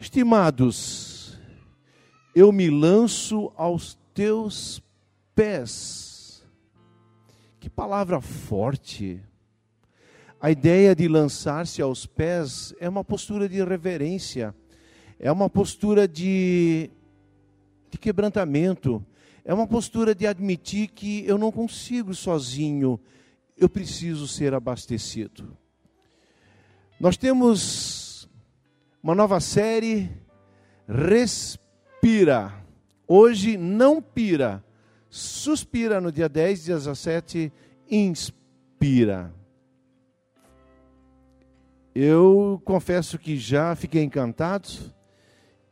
Estimados, eu me lanço aos teus pés. Que palavra forte. A ideia de lançar-se aos pés é uma postura de reverência, é uma postura de, de quebrantamento, é uma postura de admitir que eu não consigo sozinho, eu preciso ser abastecido. Nós temos uma nova série, Respira. Hoje não pira, suspira no dia 10, 17, inspira. Eu confesso que já fiquei encantado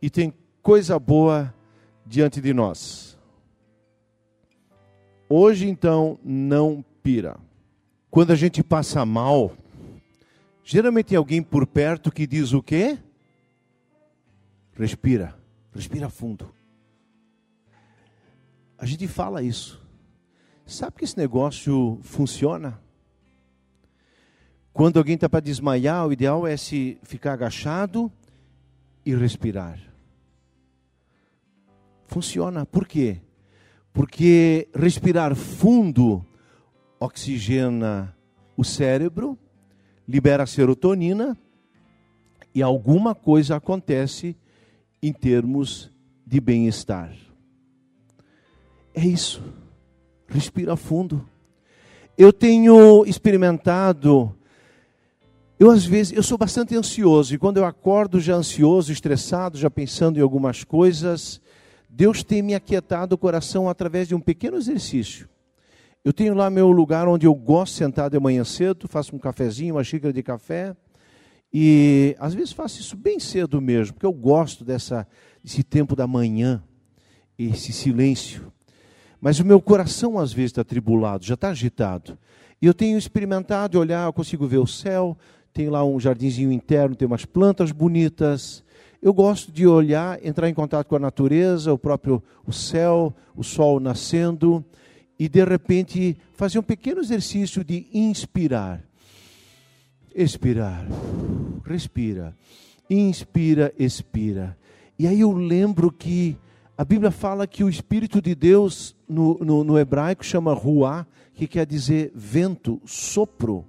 e tem coisa boa diante de nós. Hoje, então, não pira. Quando a gente passa mal, geralmente tem alguém por perto que diz o quê? Respira, respira fundo. A gente fala isso. Sabe que esse negócio funciona? Quando alguém está para desmaiar, o ideal é se ficar agachado e respirar. Funciona. Por quê? Porque respirar fundo oxigena o cérebro, libera serotonina e alguma coisa acontece em termos de bem-estar. É isso. Respira fundo. Eu tenho experimentado eu às vezes, eu sou bastante ansioso e quando eu acordo já ansioso, estressado, já pensando em algumas coisas, Deus tem me aquietado o coração através de um pequeno exercício. Eu tenho lá meu lugar onde eu gosto de sentar de manhã cedo, faço um cafezinho, uma xícara de café, e às vezes faço isso bem cedo mesmo, porque eu gosto dessa, desse tempo da manhã, esse silêncio. Mas o meu coração às vezes está tribulado, já está agitado. E eu tenho experimentado olhar, eu consigo ver o céu, tem lá um jardinzinho interno, tem umas plantas bonitas. Eu gosto de olhar, entrar em contato com a natureza, o próprio o céu, o sol nascendo e de repente fazer um pequeno exercício de inspirar. Expirar. Respira. Inspira, expira. E aí eu lembro que a Bíblia fala que o Espírito de Deus no, no, no hebraico chama ruá, que quer dizer vento, sopro.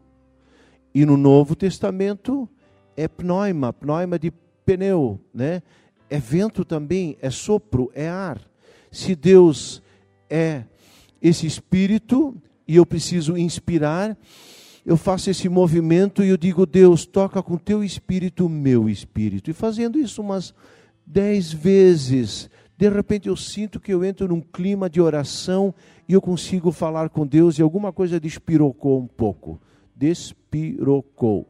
E no Novo Testamento é pneuma, pneuma de pneu, né? É vento também, é sopro, é ar. Se Deus é esse espírito e eu preciso inspirar, eu faço esse movimento e eu digo, Deus, toca com teu espírito o meu espírito. E fazendo isso umas dez vezes, de repente eu sinto que eu entro num clima de oração e eu consigo falar com Deus e alguma coisa despirocou um pouco despirocou,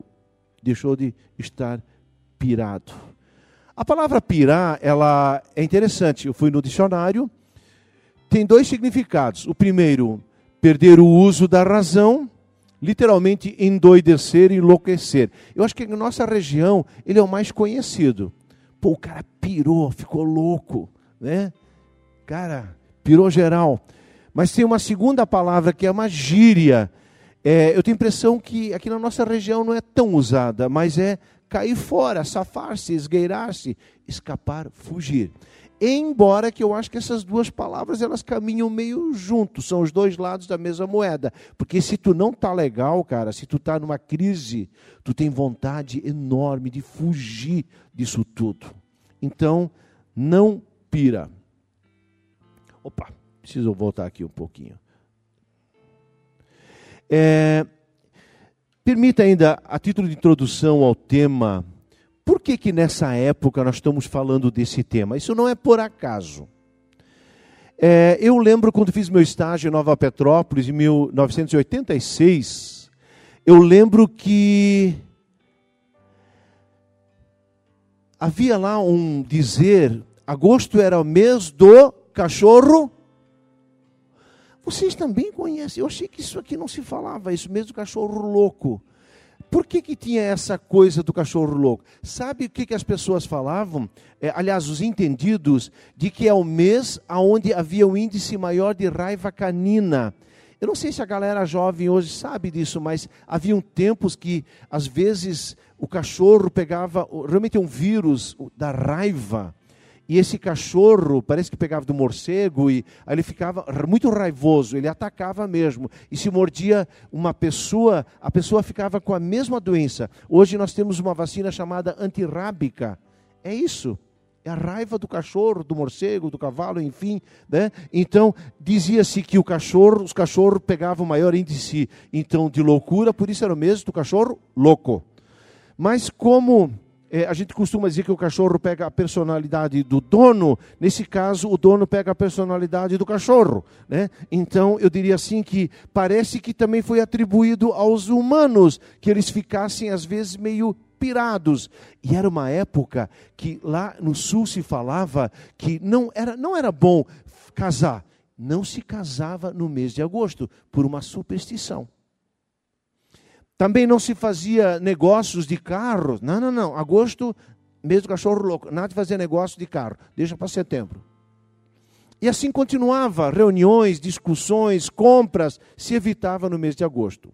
deixou de estar pirado. A palavra pirar, ela é interessante. Eu fui no dicionário, tem dois significados. O primeiro, perder o uso da razão, literalmente endoidecer, enlouquecer. Eu acho que na nossa região ele é o mais conhecido. Pô, o cara pirou, ficou louco, né? Cara, pirou geral. Mas tem uma segunda palavra que é uma gíria é, eu tenho a impressão que aqui na nossa região não é tão usada, mas é cair fora, safar-se, esgueirar-se, escapar, fugir. Embora que eu acho que essas duas palavras elas caminham meio juntos, são os dois lados da mesma moeda. Porque se tu não tá legal, cara, se tu tá numa crise, tu tem vontade enorme de fugir disso tudo. Então, não pira. Opa, preciso voltar aqui um pouquinho. É, permita ainda, a título de introdução ao tema, por que, que nessa época nós estamos falando desse tema? Isso não é por acaso. É, eu lembro quando fiz meu estágio em Nova Petrópolis, em 1986, eu lembro que havia lá um dizer: agosto era o mês do cachorro vocês também conhecem. Eu achei que isso aqui não se falava, isso mesmo cachorro louco. Por que, que tinha essa coisa do cachorro louco? Sabe o que, que as pessoas falavam? É, aliás, os entendidos, de que é o mês onde havia o um índice maior de raiva canina. Eu não sei se a galera jovem hoje sabe disso, mas haviam tempos que, às vezes, o cachorro pegava realmente um vírus da raiva. E esse cachorro parece que pegava do morcego e aí ele ficava muito raivoso, ele atacava mesmo. E se mordia uma pessoa, a pessoa ficava com a mesma doença. Hoje nós temos uma vacina chamada antirrábica. É isso. É a raiva do cachorro, do morcego, do cavalo, enfim. Né? Então, dizia-se que o cachorro, os cachorros pegavam maior índice então, de loucura, por isso era o mesmo do cachorro louco. Mas como é, a gente costuma dizer que o cachorro pega a personalidade do dono, nesse caso, o dono pega a personalidade do cachorro. Né? Então, eu diria assim que parece que também foi atribuído aos humanos, que eles ficassem, às vezes, meio pirados. E era uma época que lá no sul se falava que não era, não era bom casar. Não se casava no mês de agosto, por uma superstição. Também não se fazia negócios de carro. Não, não, não. Agosto, mês do cachorro louco. Nada de fazer negócio de carro. Deixa para setembro. E assim continuava. Reuniões, discussões, compras. Se evitava no mês de agosto.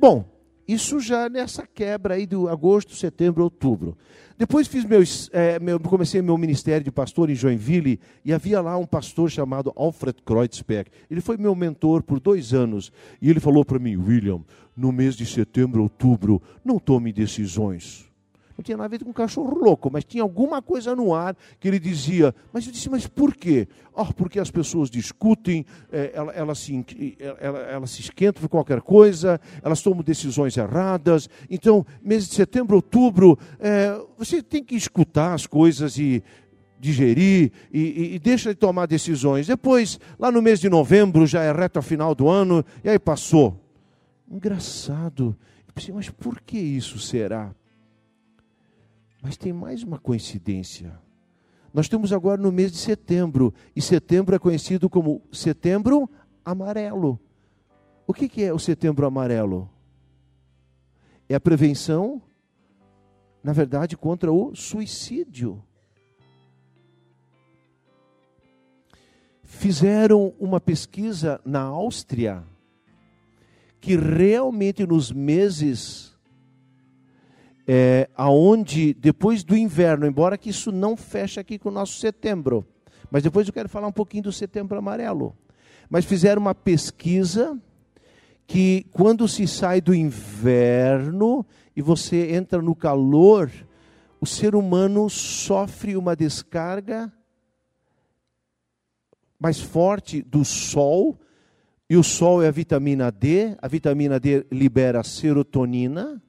Bom, isso já nessa quebra aí do agosto, setembro, outubro. Depois fiz é, meu, comecei meu ministério de pastor em Joinville e havia lá um pastor chamado Alfred Kreutzberg. Ele foi meu mentor por dois anos e ele falou para mim, William, no mês de setembro, outubro, não tome decisões. Não tinha nada a ver com um cachorro louco, mas tinha alguma coisa no ar que ele dizia. Mas eu disse, mas por quê? Oh, porque as pessoas discutem, é, elas ela se, ela, ela se esquentam por qualquer coisa, elas tomam decisões erradas. Então, mês de setembro, outubro, é, você tem que escutar as coisas e digerir e, e, e, deixa de tomar decisões. Depois, lá no mês de novembro, já é reta final do ano, e aí passou. Engraçado. Eu pensei, mas por que isso será? Mas tem mais uma coincidência. Nós estamos agora no mês de setembro, e setembro é conhecido como setembro amarelo. O que, que é o setembro amarelo? É a prevenção, na verdade, contra o suicídio. Fizeram uma pesquisa na Áustria que realmente nos meses é, aonde depois do inverno, embora que isso não feche aqui com o nosso setembro, mas depois eu quero falar um pouquinho do setembro amarelo. Mas fizeram uma pesquisa que quando se sai do inverno e você entra no calor, o ser humano sofre uma descarga mais forte do sol e o sol é a vitamina D, a vitamina D libera serotonina.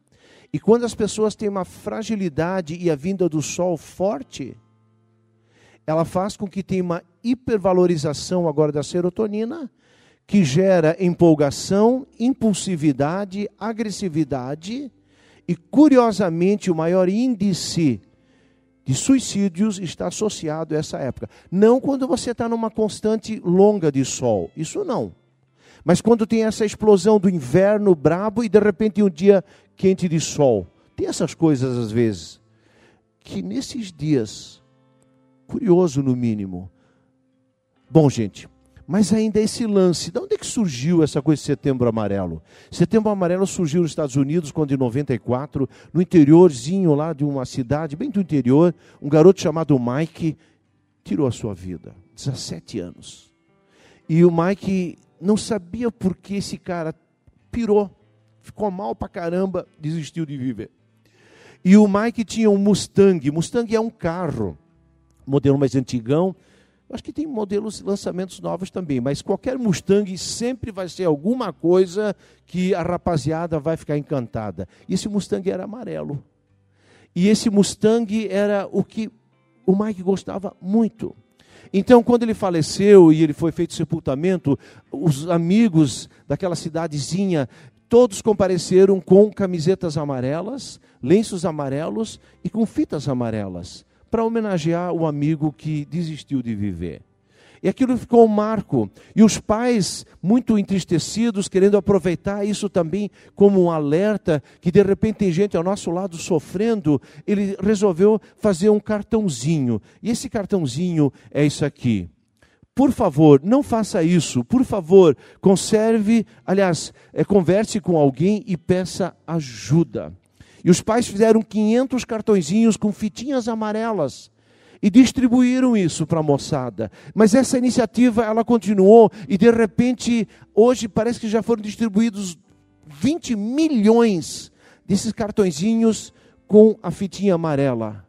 E quando as pessoas têm uma fragilidade e a vinda do sol forte, ela faz com que tenha uma hipervalorização agora da serotonina, que gera empolgação, impulsividade, agressividade e, curiosamente, o maior índice de suicídios está associado a essa época. Não quando você está numa constante longa de sol, isso não. Mas quando tem essa explosão do inverno brabo e de repente um dia quente de sol, tem essas coisas às vezes. Que nesses dias, curioso no mínimo. Bom, gente, mas ainda esse lance, de onde é que surgiu essa coisa de setembro amarelo? Setembro amarelo surgiu nos Estados Unidos quando em 94, no interiorzinho lá de uma cidade, bem do interior, um garoto chamado Mike tirou a sua vida, 17 anos. E o Mike não sabia por que esse cara pirou, ficou mal pra caramba, desistiu de viver. E o Mike tinha um Mustang. Mustang é um carro, modelo mais antigão. Acho que tem modelos, lançamentos novos também, mas qualquer Mustang sempre vai ser alguma coisa que a rapaziada vai ficar encantada. E esse Mustang era amarelo. E esse Mustang era o que o Mike gostava muito. Então, quando ele faleceu e ele foi feito sepultamento, os amigos daquela cidadezinha, todos compareceram com camisetas amarelas, lenços amarelos e com fitas amarelas, para homenagear o amigo que desistiu de viver. E aquilo ficou um marco. E os pais, muito entristecidos, querendo aproveitar isso também como um alerta, que de repente tem gente ao nosso lado sofrendo, ele resolveu fazer um cartãozinho. E esse cartãozinho é isso aqui. Por favor, não faça isso. Por favor, conserve, aliás, é, converse com alguém e peça ajuda. E os pais fizeram 500 cartõezinhos com fitinhas amarelas e distribuíram isso para a moçada. Mas essa iniciativa ela continuou e de repente hoje parece que já foram distribuídos 20 milhões desses cartõezinhos com a fitinha amarela.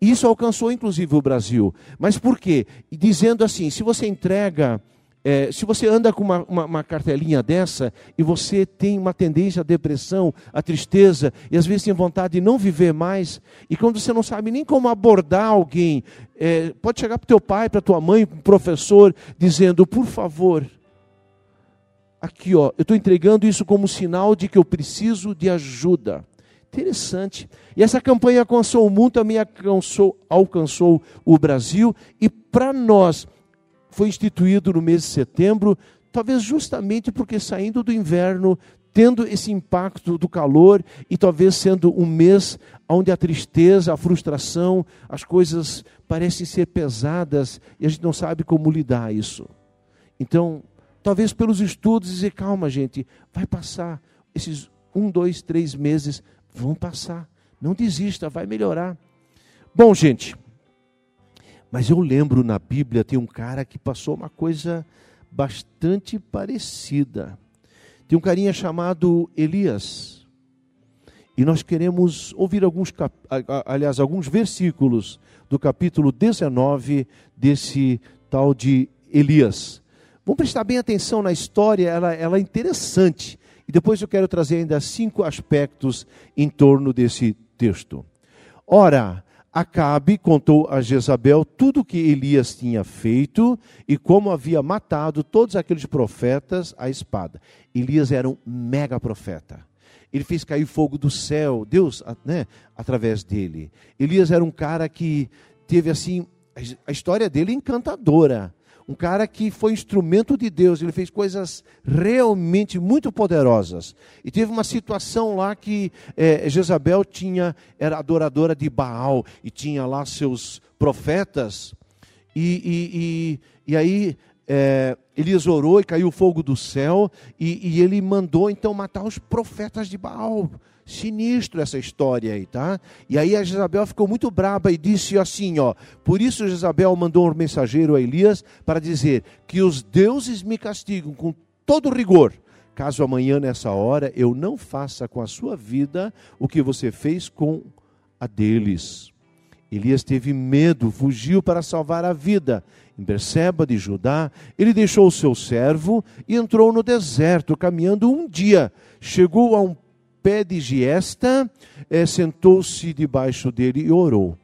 Isso alcançou inclusive o Brasil. Mas por quê? Dizendo assim: se você entrega, é, se você anda com uma, uma, uma, cartelinha dessa e você tem uma tendência à depressão, à tristeza, e às vezes tem vontade de não viver mais, e quando você não sabe nem como abordar alguém, é, pode chegar para o teu pai, para tua mãe, para o professor, dizendo: por favor, aqui ó, eu estou entregando isso como sinal de que eu preciso de ajuda. Interessante. E essa campanha alcançou o mundo, também alcançou, alcançou o Brasil. E para nós, foi instituído no mês de setembro, talvez justamente porque saindo do inverno, tendo esse impacto do calor e talvez sendo um mês onde a tristeza, a frustração, as coisas parecem ser pesadas e a gente não sabe como lidar isso. Então, talvez pelos estudos dizer, calma gente, vai passar esses um, dois, três meses, vão passar. Não desista, vai melhorar. Bom, gente, mas eu lembro na Bíblia tem um cara que passou uma coisa bastante parecida. Tem um carinha chamado Elias. E nós queremos ouvir alguns, aliás, alguns versículos do capítulo 19 desse tal de Elias. Vamos prestar bem atenção na história, ela, ela é interessante. E depois eu quero trazer ainda cinco aspectos em torno desse texto. Ora, Acabe contou a Jezabel tudo o que Elias tinha feito e como havia matado todos aqueles profetas à espada. Elias era um mega profeta. Ele fez cair fogo do céu, Deus, né, através dele. Elias era um cara que teve assim, a história dele é encantadora um cara que foi instrumento de Deus, ele fez coisas realmente muito poderosas. E teve uma situação lá que é, Jezabel tinha, era adoradora de Baal e tinha lá seus profetas. E, e, e, e aí é, Elias orou e caiu fogo do céu, e, e ele mandou então matar os profetas de Baal. Sinistro essa história aí, tá? E aí a Jezabel ficou muito braba e disse assim, ó: Por isso Jezabel mandou um mensageiro a Elias para dizer que os deuses me castigam com todo rigor, caso amanhã nessa hora eu não faça com a sua vida o que você fez com a deles. Elias teve medo, fugiu para salvar a vida. Em Berseba de Judá, ele deixou o seu servo e entrou no deserto, caminhando um dia. Chegou a um pé de giesta, é, sentou-se debaixo dele e orou,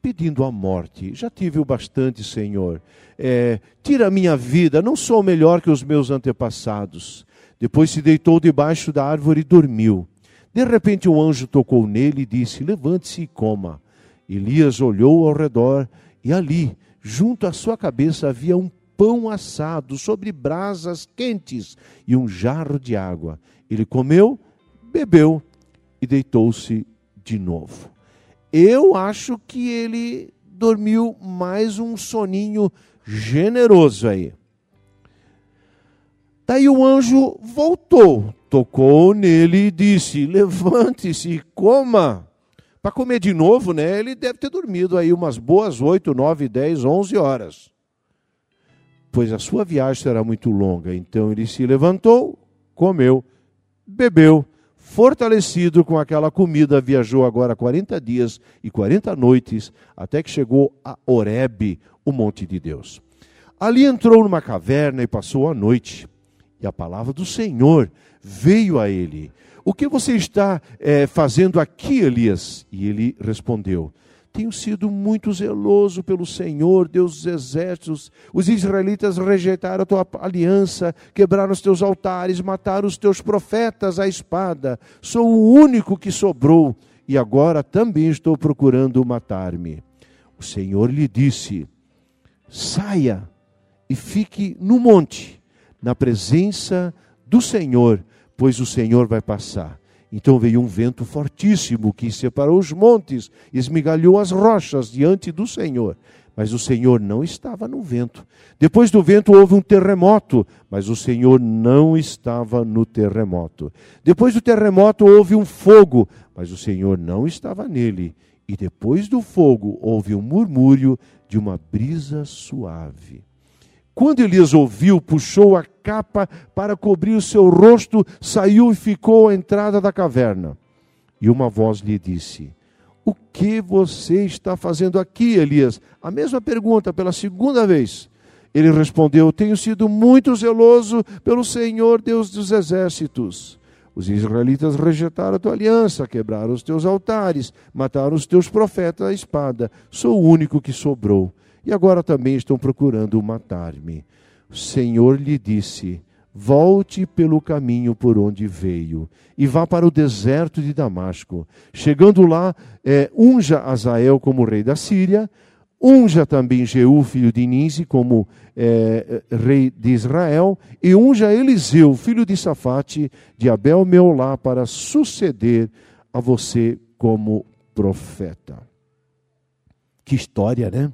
pedindo a morte. Já tive o bastante, Senhor. É, tira a minha vida, não sou melhor que os meus antepassados. Depois se deitou debaixo da árvore e dormiu. De repente um anjo tocou nele e disse: Levante-se e coma. Elias olhou ao redor e ali, junto à sua cabeça, havia um pão assado sobre brasas quentes e um jarro de água. Ele comeu bebeu e deitou-se de novo. Eu acho que ele dormiu mais um soninho generoso aí. Daí o anjo voltou, tocou nele e disse: Levante-se e coma. Para comer de novo, né? Ele deve ter dormido aí umas boas oito, nove, dez, onze horas. Pois a sua viagem será muito longa. Então ele se levantou, comeu, bebeu fortalecido com aquela comida, viajou agora 40 dias e 40 noites, até que chegou a Horebe, o monte de Deus. Ali entrou numa caverna e passou a noite. E a palavra do Senhor veio a ele. O que você está é, fazendo aqui, Elias? E ele respondeu: tenho sido muito zeloso pelo Senhor, Deus dos exércitos. Os israelitas rejeitaram a tua aliança, quebraram os teus altares, mataram os teus profetas à espada. Sou o único que sobrou e agora também estou procurando matar-me. O Senhor lhe disse: Saia e fique no monte, na presença do Senhor, pois o Senhor vai passar. Então veio um vento fortíssimo que separou os montes, esmigalhou as rochas diante do Senhor. mas o Senhor não estava no vento. Depois do vento houve um terremoto, mas o Senhor não estava no terremoto. Depois do terremoto houve um fogo, mas o Senhor não estava nele. E depois do fogo houve um murmúrio de uma brisa suave. Quando Elias ouviu, puxou a capa para cobrir o seu rosto, saiu e ficou à entrada da caverna. E uma voz lhe disse: O que você está fazendo aqui, Elias? A mesma pergunta pela segunda vez. Ele respondeu: Tenho sido muito zeloso pelo Senhor Deus dos exércitos. Os israelitas rejeitaram a tua aliança, quebraram os teus altares, mataram os teus profetas à espada. Sou o único que sobrou. E agora também estão procurando matar-me. O Senhor lhe disse: Volte pelo caminho por onde veio e vá para o deserto de Damasco. Chegando lá, é, unja Azael como rei da Síria, unja também Jeú, filho de Nise, como é, rei de Israel, e unja Eliseu, filho de Safate, de Abel Meolá, para suceder a você como profeta. Que história, né?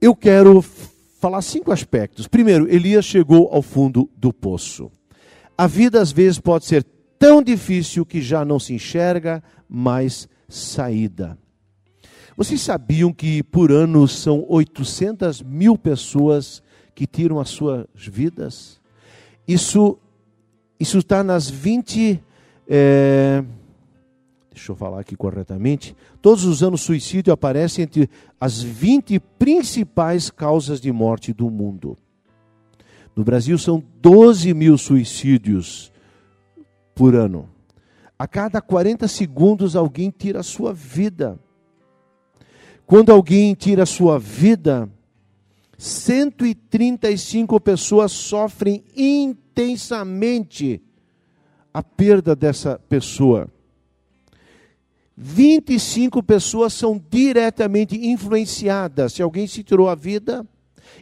Eu quero falar cinco aspectos. Primeiro, Elias chegou ao fundo do poço. A vida às vezes pode ser tão difícil que já não se enxerga mais saída. Vocês sabiam que por ano são 800 mil pessoas que tiram as suas vidas? Isso isso está nas 20 é, deixa eu falar aqui corretamente, todos os anos suicídio aparece entre as 20 principais causas de morte do mundo. No Brasil são 12 mil suicídios por ano. A cada 40 segundos alguém tira a sua vida. Quando alguém tira a sua vida, 135 pessoas sofrem intensamente a perda dessa pessoa. 25 pessoas são diretamente influenciadas. Se alguém se tirou a vida,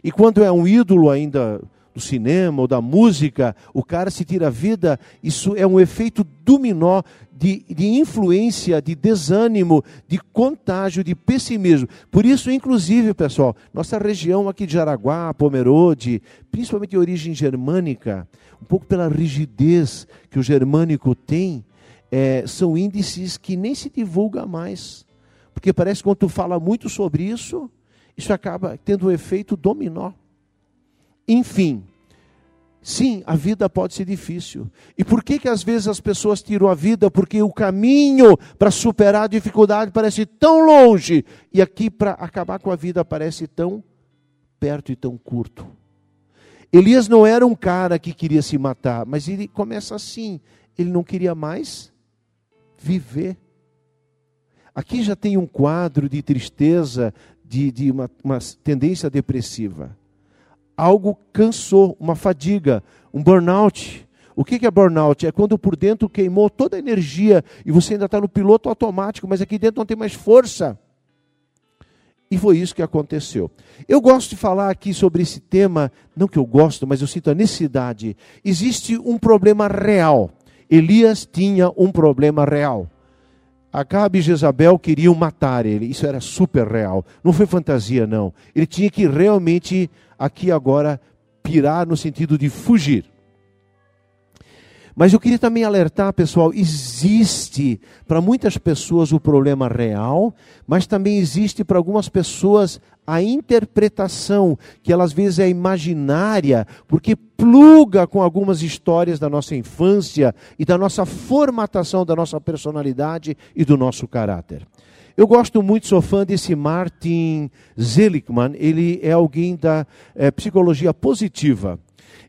e quando é um ídolo ainda do cinema ou da música, o cara se tira a vida, isso é um efeito dominó de, de influência, de desânimo, de contágio, de pessimismo. Por isso, inclusive, pessoal, nossa região aqui de Jaraguá, Pomerode, principalmente de origem germânica, um pouco pela rigidez que o germânico tem, é, são índices que nem se divulga mais. Porque parece que quando tu fala muito sobre isso, isso acaba tendo um efeito dominó. Enfim, sim, a vida pode ser difícil. E por que, que às vezes as pessoas tiram a vida? Porque o caminho para superar a dificuldade parece tão longe, e aqui para acabar com a vida parece tão perto e tão curto. Elias não era um cara que queria se matar, mas ele começa assim: ele não queria mais viver. Aqui já tem um quadro de tristeza, de, de uma, uma tendência depressiva. Algo cansou, uma fadiga, um burnout. O que é burnout? É quando por dentro queimou toda a energia e você ainda está no piloto automático, mas aqui dentro não tem mais força. E foi isso que aconteceu. Eu gosto de falar aqui sobre esse tema, não que eu gosto, mas eu sinto a necessidade. Existe um problema real Elias tinha um problema real. Acabe e Jezabel queriam matar ele, isso era super real, não foi fantasia não. Ele tinha que realmente, aqui agora, pirar no sentido de fugir. Mas eu queria também alertar, pessoal, existe para muitas pessoas o problema real, mas também existe para algumas pessoas a interpretação, que ela às vezes é imaginária, porque pluga com algumas histórias da nossa infância e da nossa formatação da nossa personalidade e do nosso caráter. Eu gosto muito, sou fã desse Martin Seligman, ele é alguém da é, psicologia positiva.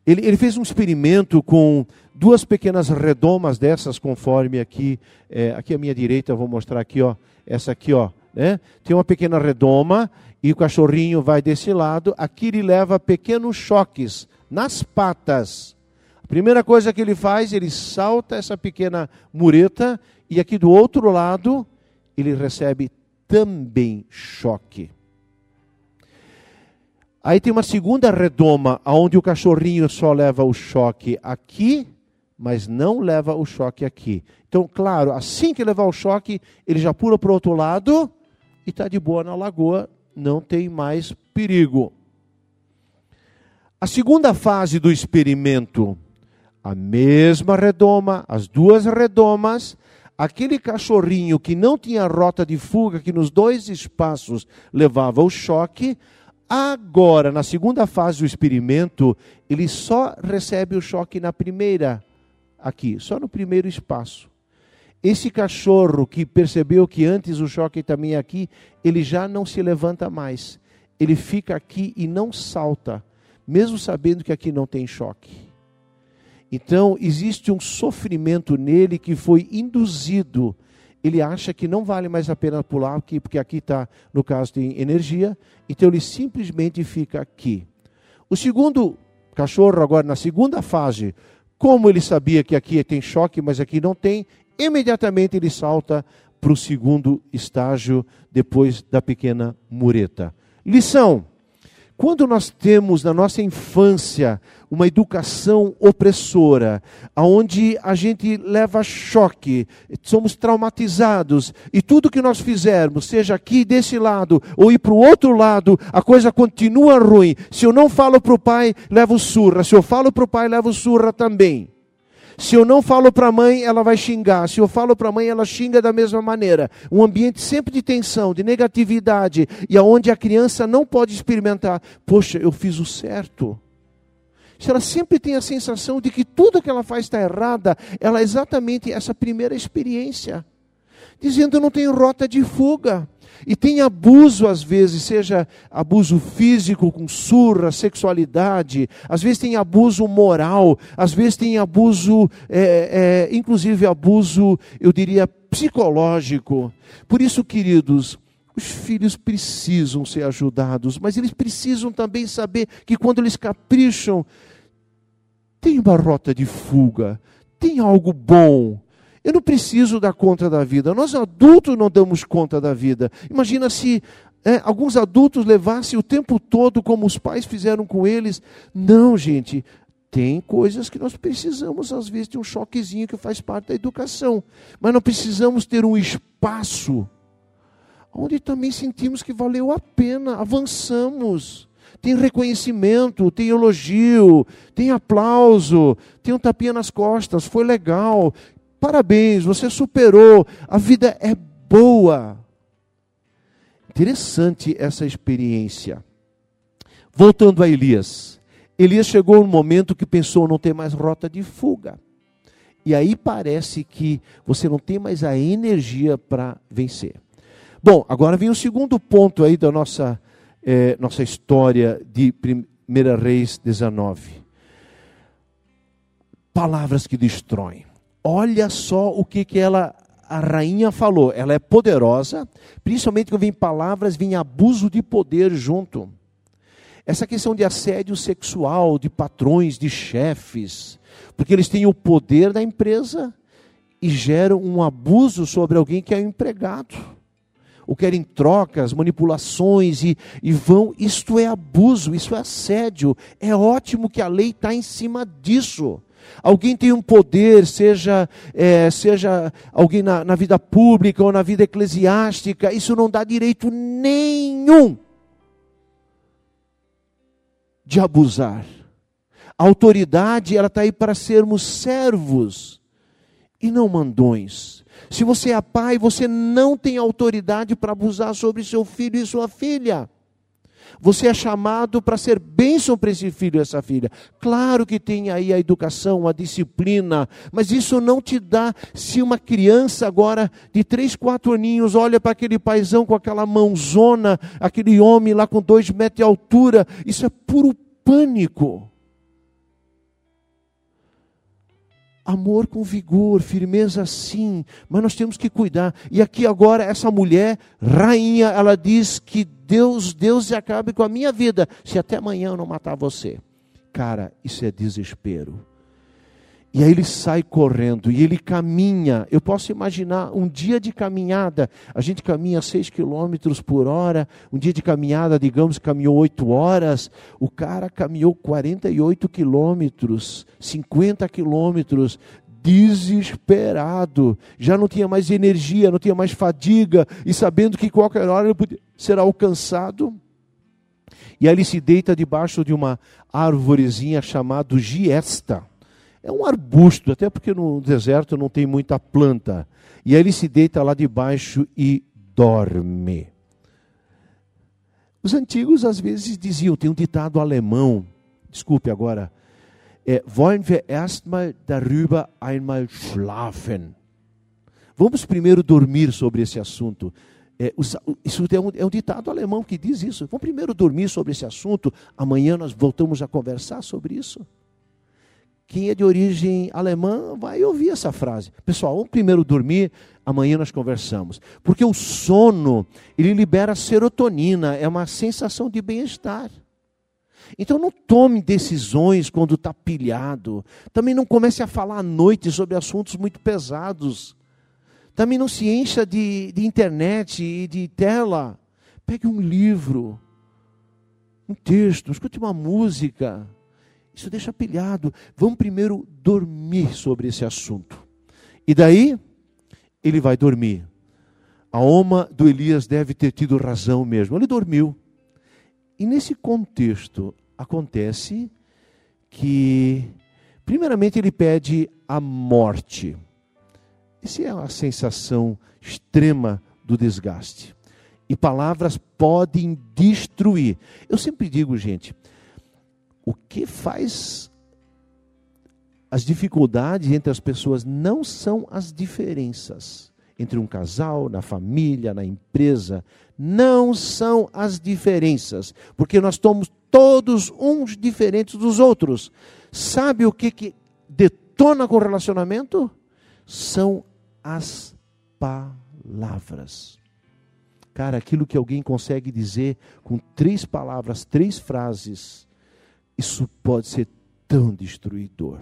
Ele, ele, fez um experimento com duas pequenas redomas dessas, conforme aqui, é, aqui à minha direita, vou mostrar aqui, ó, essa aqui, ó, né? Tem uma pequena redoma e o cachorrinho vai desse lado. Aqui ele leva pequenos choques nas patas. A primeira coisa que ele faz, ele salta essa pequena mureta e aqui do outro lado ele recebe também choque. Aí tem uma segunda redoma, onde o cachorrinho só leva o choque aqui mas não leva o choque aqui. Então, claro, assim que levar o choque, ele já pula para o outro lado e está de boa na lagoa, não tem mais perigo. A segunda fase do experimento, a mesma redoma, as duas redomas, aquele cachorrinho que não tinha rota de fuga, que nos dois espaços levava o choque, agora, na segunda fase do experimento, ele só recebe o choque na primeira, aqui, só no primeiro espaço. Esse cachorro que percebeu que antes o choque também é aqui, ele já não se levanta mais. Ele fica aqui e não salta, mesmo sabendo que aqui não tem choque. Então, existe um sofrimento nele que foi induzido. Ele acha que não vale mais a pena pular aqui, porque aqui está, no caso, tem energia. Então, ele simplesmente fica aqui. O segundo cachorro, agora na segunda fase, como ele sabia que aqui tem choque, mas aqui não tem, imediatamente ele salta para o segundo estágio, depois da pequena mureta. Lição: quando nós temos na nossa infância uma educação opressora, aonde a gente leva choque, somos traumatizados e tudo que nós fizermos, seja aqui desse lado ou ir para o outro lado, a coisa continua ruim. Se eu não falo para o pai, levo surra. Se eu falo para o pai, levo surra também. Se eu não falo para a mãe, ela vai xingar. Se eu falo para a mãe, ela xinga da mesma maneira. Um ambiente sempre de tensão, de negatividade, e aonde a criança não pode experimentar, poxa, eu fiz o certo. Se ela sempre tem a sensação de que tudo que ela faz está errada, ela é exatamente essa primeira experiência. Dizendo, eu não tenho rota de fuga. E tem abuso às vezes, seja abuso físico com surra, sexualidade, às vezes tem abuso moral, às vezes tem abuso, é, é, inclusive abuso, eu diria, psicológico. Por isso, queridos, os filhos precisam ser ajudados, mas eles precisam também saber que quando eles capricham, tem uma rota de fuga, tem algo bom eu não preciso dar conta da vida. Nós adultos não damos conta da vida. Imagina se é, alguns adultos levassem o tempo todo como os pais fizeram com eles. Não, gente. Tem coisas que nós precisamos, às vezes, de um choquezinho que faz parte da educação. Mas não precisamos ter um espaço onde também sentimos que valeu a pena, avançamos. Tem reconhecimento, tem elogio, tem aplauso, tem um tapinha nas costas, foi legal. Parabéns, você superou, a vida é boa. Interessante essa experiência. Voltando a Elias. Elias chegou no momento que pensou não ter mais rota de fuga. E aí parece que você não tem mais a energia para vencer. Bom, agora vem o segundo ponto aí da nossa, é, nossa história de 1 Reis 19. Palavras que destroem. Olha só o que, que ela, a rainha falou. Ela é poderosa, principalmente quando vem palavras, vem abuso de poder junto. Essa questão de assédio sexual, de patrões, de chefes, porque eles têm o poder da empresa e geram um abuso sobre alguém que é um empregado. Ou querem trocas, manipulações e, e vão. Isto é abuso, isso é assédio. É ótimo que a lei está em cima disso. Alguém tem um poder, seja, é, seja alguém na, na vida pública ou na vida eclesiástica, isso não dá direito nenhum de abusar. A autoridade, ela está aí para sermos servos e não mandões. Se você é pai, você não tem autoridade para abusar sobre seu filho e sua filha. Você é chamado para ser bênção para esse filho e essa filha. Claro que tem aí a educação, a disciplina, mas isso não te dá. Se uma criança agora de três, quatro aninhos olha para aquele paizão com aquela mãozona, aquele homem lá com dois metros de altura, isso é puro pânico. Amor com vigor, firmeza sim, mas nós temos que cuidar. E aqui agora essa mulher, rainha, ela diz que Deus, Deus acabe com a minha vida, se até amanhã eu não matar você. Cara, isso é desespero. E aí ele sai correndo e ele caminha. Eu posso imaginar um dia de caminhada. A gente caminha 6 quilômetros por hora. Um dia de caminhada, digamos, caminhou 8 horas. O cara caminhou 48 quilômetros, 50 quilômetros desesperado, já não tinha mais energia, não tinha mais fadiga, e sabendo que qualquer hora ele podia ser alcançado. E aí ele se deita debaixo de uma árvorezinha chamada giesta. É um arbusto, até porque no deserto não tem muita planta. E aí ele se deita lá debaixo e dorme. Os antigos às vezes diziam, tem um ditado alemão, desculpe agora, é, wollen wir erstmal darüber einmal schlafen. Vamos primeiro dormir sobre esse assunto. É, isso é um, é um, ditado alemão que diz isso. Vamos primeiro dormir sobre esse assunto, amanhã nós voltamos a conversar sobre isso. Quem é de origem alemã vai ouvir essa frase. Pessoal, vamos primeiro dormir, amanhã nós conversamos. Porque o sono, ele libera serotonina, é uma sensação de bem-estar. Então não tome decisões quando está pilhado. Também não comece a falar à noite sobre assuntos muito pesados. Também não se encha de, de internet e de tela. Pegue um livro, um texto, escute uma música. Isso deixa pilhado. Vamos primeiro dormir sobre esse assunto. E daí, ele vai dormir. A alma do Elias deve ter tido razão mesmo. Ele dormiu. E nesse contexto, acontece que, primeiramente, ele pede a morte. Essa é a sensação extrema do desgaste. E palavras podem destruir. Eu sempre digo, gente, o que faz as dificuldades entre as pessoas não são as diferenças entre um casal, na família, na empresa, não são as diferenças, porque nós somos todos uns diferentes dos outros. Sabe o que, que detona com o relacionamento? São as palavras. Cara, aquilo que alguém consegue dizer com três palavras, três frases, isso pode ser tão destruidor.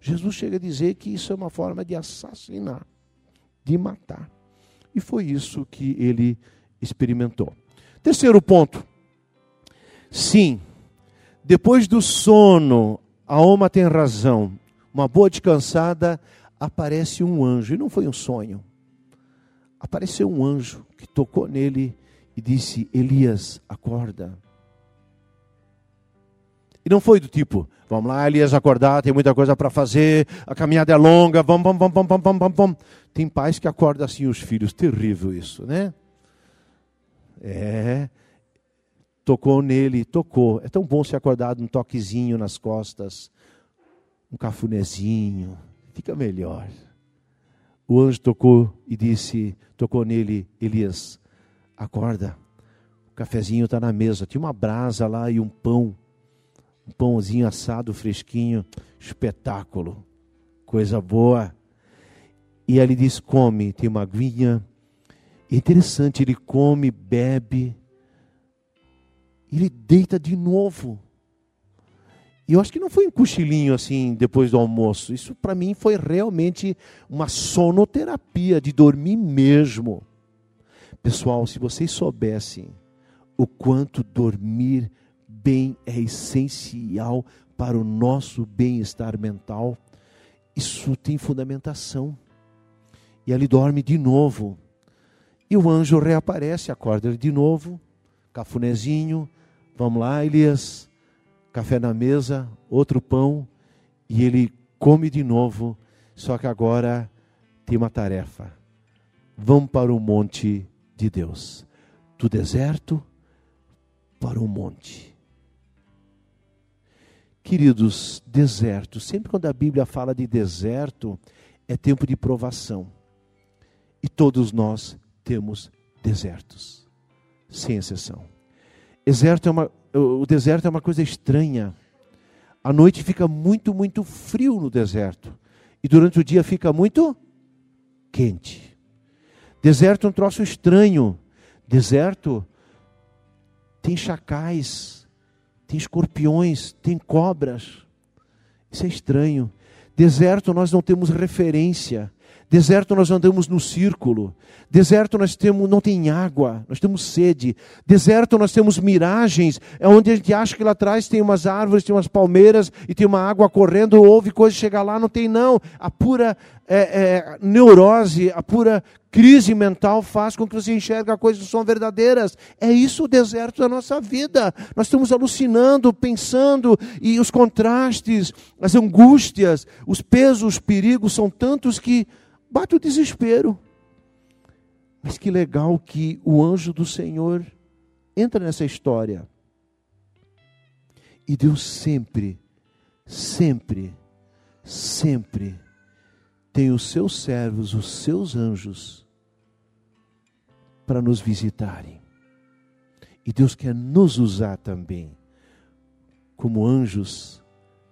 Jesus chega a dizer que isso é uma forma de assassinar de matar. E foi isso que ele experimentou. Terceiro ponto. Sim, depois do sono, a alma tem razão. Uma boa descansada, aparece um anjo. E não foi um sonho. Apareceu um anjo que tocou nele e disse: Elias, acorda. E não foi do tipo, vamos lá, Elias, acordar, tem muita coisa para fazer, a caminhada é longa, vamos, vamos, vamos, vamos, vamos, vamos, vamos. Tem pais que acordam assim os filhos, terrível isso, né? É, tocou nele, tocou. É tão bom ser acordado um toquezinho nas costas, um cafunézinho, fica melhor. O anjo tocou e disse, tocou nele, Elias, acorda, o cafezinho está na mesa, tinha uma brasa lá e um pão pãozinho assado fresquinho, espetáculo, coisa boa. E ele diz: come, tem uma aguinha. Interessante, ele come, bebe, ele deita de novo. E eu acho que não foi um cochilinho assim depois do almoço. Isso para mim foi realmente uma sonoterapia de dormir mesmo. Pessoal, se vocês soubessem o quanto dormir bem é essencial para o nosso bem-estar mental. Isso tem fundamentação. E ele dorme de novo. E o anjo reaparece, acorda ele de novo, cafunézinho, vamos lá, Elias, café na mesa, outro pão, e ele come de novo, só que agora tem uma tarefa. Vamos para o monte de Deus. Do deserto para o monte. Queridos, deserto. Sempre quando a Bíblia fala de deserto, é tempo de provação. E todos nós temos desertos, sem exceção. Deserto é uma, o deserto é uma coisa estranha. A noite fica muito, muito frio no deserto. E durante o dia fica muito quente. Deserto é um troço estranho. Deserto tem chacais tem escorpiões, tem cobras. Isso é estranho. Deserto nós não temos referência. Deserto nós andamos no círculo. Deserto nós temos, não tem água, nós temos sede. Deserto nós temos miragens, é onde a gente acha que lá atrás tem umas árvores, tem umas palmeiras e tem uma água correndo, ouve coisa chegar lá, não tem não. A pura é, é, neurose, a pura crise mental faz com que você enxergue coisas que são verdadeiras. É isso o deserto da nossa vida. Nós estamos alucinando, pensando, e os contrastes, as angústias, os pesos, os perigos são tantos que bate o desespero. Mas que legal que o anjo do Senhor entra nessa história. E Deus sempre, sempre, sempre tem os seus servos, os seus anjos, para nos visitarem. E Deus quer nos usar também como anjos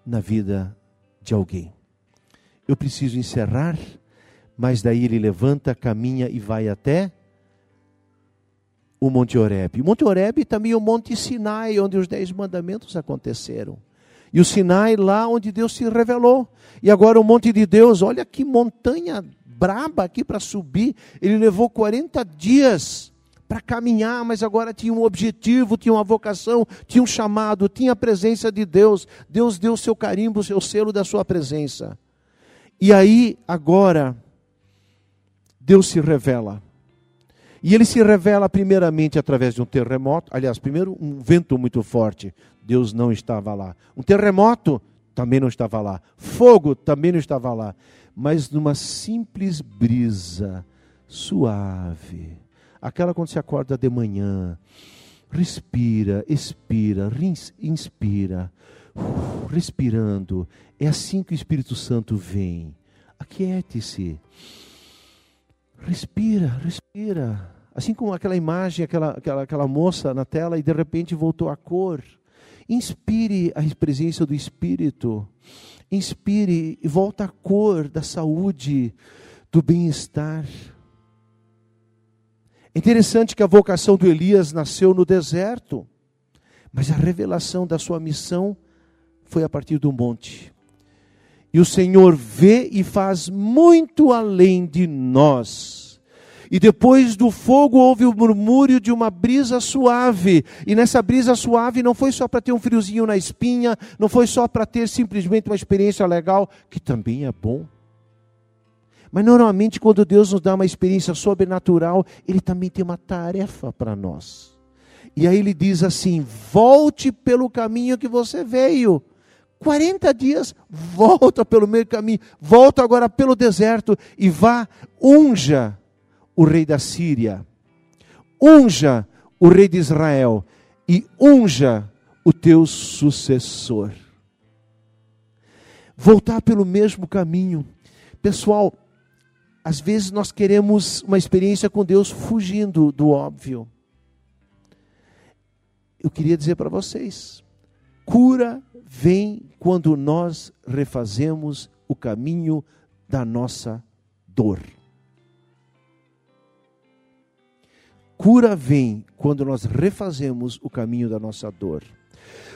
na vida de alguém. Eu preciso encerrar mas daí ele levanta, caminha e vai até o Monte Oreb. O Monte Oreb também é o Monte Sinai, onde os Dez Mandamentos aconteceram. E o Sinai lá onde Deus se revelou. E agora o Monte de Deus, olha que montanha braba aqui para subir. Ele levou 40 dias para caminhar, mas agora tinha um objetivo, tinha uma vocação, tinha um chamado, tinha a presença de Deus. Deus deu o seu carimbo, o seu selo da sua presença. E aí, agora, Deus se revela. E ele se revela primeiramente através de um terremoto, aliás, primeiro um vento muito forte, Deus não estava lá. Um terremoto também não estava lá. Fogo também não estava lá. Mas numa simples brisa suave, aquela quando se acorda de manhã, respira, expira, inspira, respirando. É assim que o Espírito Santo vem. Aquiete-se. Respira, respira. Assim como aquela imagem, aquela, aquela, aquela moça na tela e de repente voltou a cor. Inspire a presença do Espírito. Inspire e volta a cor da saúde, do bem-estar. É interessante que a vocação do Elias nasceu no deserto, mas a revelação da sua missão foi a partir do monte. E o Senhor vê e faz muito além de nós. E depois do fogo houve o murmúrio de uma brisa suave. E nessa brisa suave não foi só para ter um friozinho na espinha, não foi só para ter simplesmente uma experiência legal, que também é bom. Mas normalmente, quando Deus nos dá uma experiência sobrenatural, Ele também tem uma tarefa para nós. E aí Ele diz assim: volte pelo caminho que você veio. 40 dias, volta pelo meio caminho, volta agora pelo deserto e vá, unja o rei da Síria, unja o rei de Israel e unja o teu sucessor. Voltar pelo mesmo caminho. Pessoal, às vezes nós queremos uma experiência com Deus fugindo do óbvio. Eu queria dizer para vocês, cura vem quando nós refazemos o caminho da nossa dor. Cura vem quando nós refazemos o caminho da nossa dor.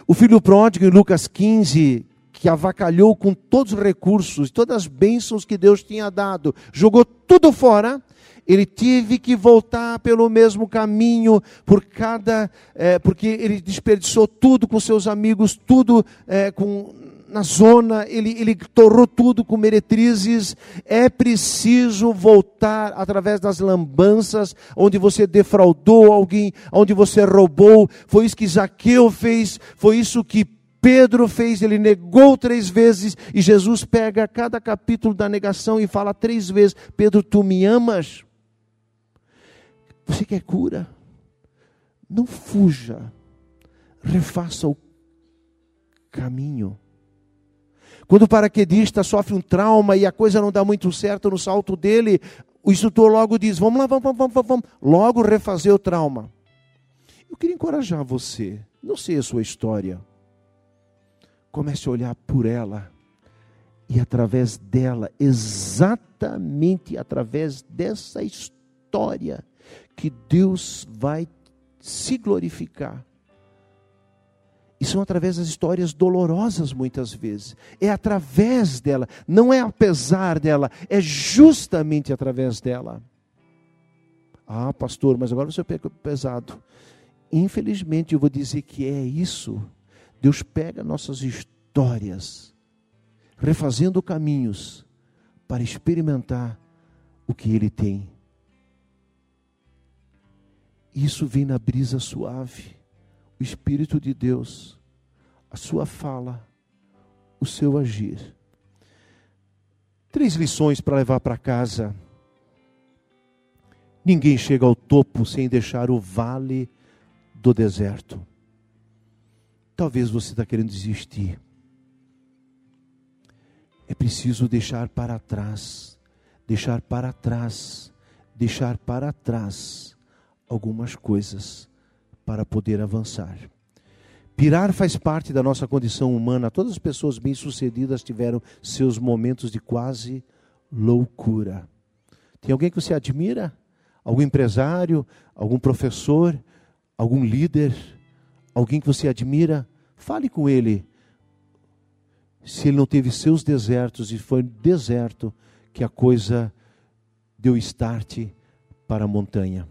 O filho pródigo em Lucas 15, que avacalhou com todos os recursos, todas as bênçãos que Deus tinha dado, jogou tudo fora, ele teve que voltar pelo mesmo caminho por cada, é, porque ele desperdiçou tudo com seus amigos, tudo é, com na zona, ele, ele torrou tudo com meretrizes. É preciso voltar através das lambanças, onde você defraudou alguém, onde você roubou. Foi isso que Zaqueu fez, foi isso que Pedro fez, ele negou três vezes, e Jesus pega cada capítulo da negação e fala três vezes: Pedro, tu me amas? Você quer cura? Não fuja, refaça o caminho. Quando o paraquedista sofre um trauma e a coisa não dá muito certo no salto dele, o instrutor logo diz: Vamos lá, vamos, vamos, vamos, vamos. Logo refazer o trauma. Eu queria encorajar você, não sei a sua história. Comece a olhar por ela e através dela, exatamente através dessa história, que Deus vai se glorificar. E são através das histórias dolorosas, muitas vezes. É através dela, não é apesar dela, é justamente através dela. Ah, pastor, mas agora você pega pesado. Infelizmente, eu vou dizer que é isso. Deus pega nossas histórias, refazendo caminhos, para experimentar o que Ele tem. Isso vem na brisa suave, o Espírito de Deus, a sua fala, o seu agir. Três lições para levar para casa. Ninguém chega ao topo sem deixar o vale do deserto. Talvez você está querendo desistir. É preciso deixar para trás, deixar para trás, deixar para trás algumas coisas para poder avançar. Pirar faz parte da nossa condição humana. Todas as pessoas bem-sucedidas tiveram seus momentos de quase loucura. Tem alguém que você admira? algum empresário, algum professor, algum líder, alguém que você admira, fale com ele. Se ele não teve seus desertos e foi deserto que a coisa deu start para a montanha.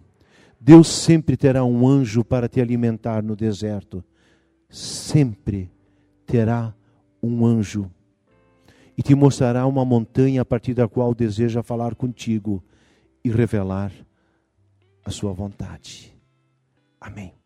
Deus sempre terá um anjo para te alimentar no deserto. Sempre terá um anjo. E te mostrará uma montanha a partir da qual deseja falar contigo e revelar a sua vontade. Amém.